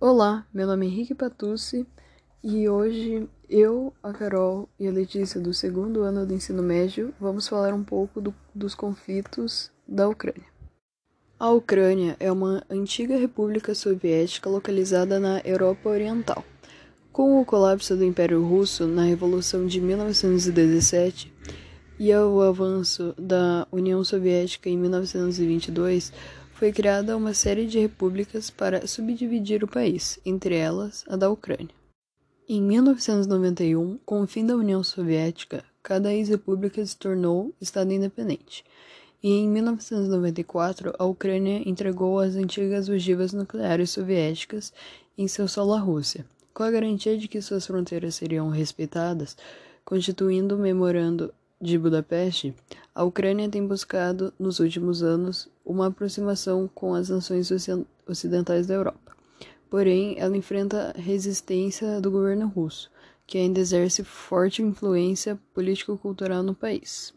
Olá, meu nome é Henrique Patucci e hoje eu, a Carol e a Letícia do segundo ano do ensino médio vamos falar um pouco do, dos conflitos da Ucrânia. A Ucrânia é uma antiga república soviética localizada na Europa Oriental. Com o colapso do Império Russo na Revolução de 1917 e o avanço da União Soviética em 1922, foi criada uma série de repúblicas para subdividir o país, entre elas a da Ucrânia. Em 1991, com o fim da União Soviética, cada ex-república se tornou Estado independente. E em 1994, a Ucrânia entregou as antigas ogivas nucleares soviéticas em seu solo à Rússia, com a garantia de que suas fronteiras seriam respeitadas, constituindo o memorando de Budapeste, a Ucrânia tem buscado, nos últimos anos, uma aproximação com as nações ocidentais da Europa. Porém, ela enfrenta resistência do governo russo, que ainda exerce forte influência político-cultural no país.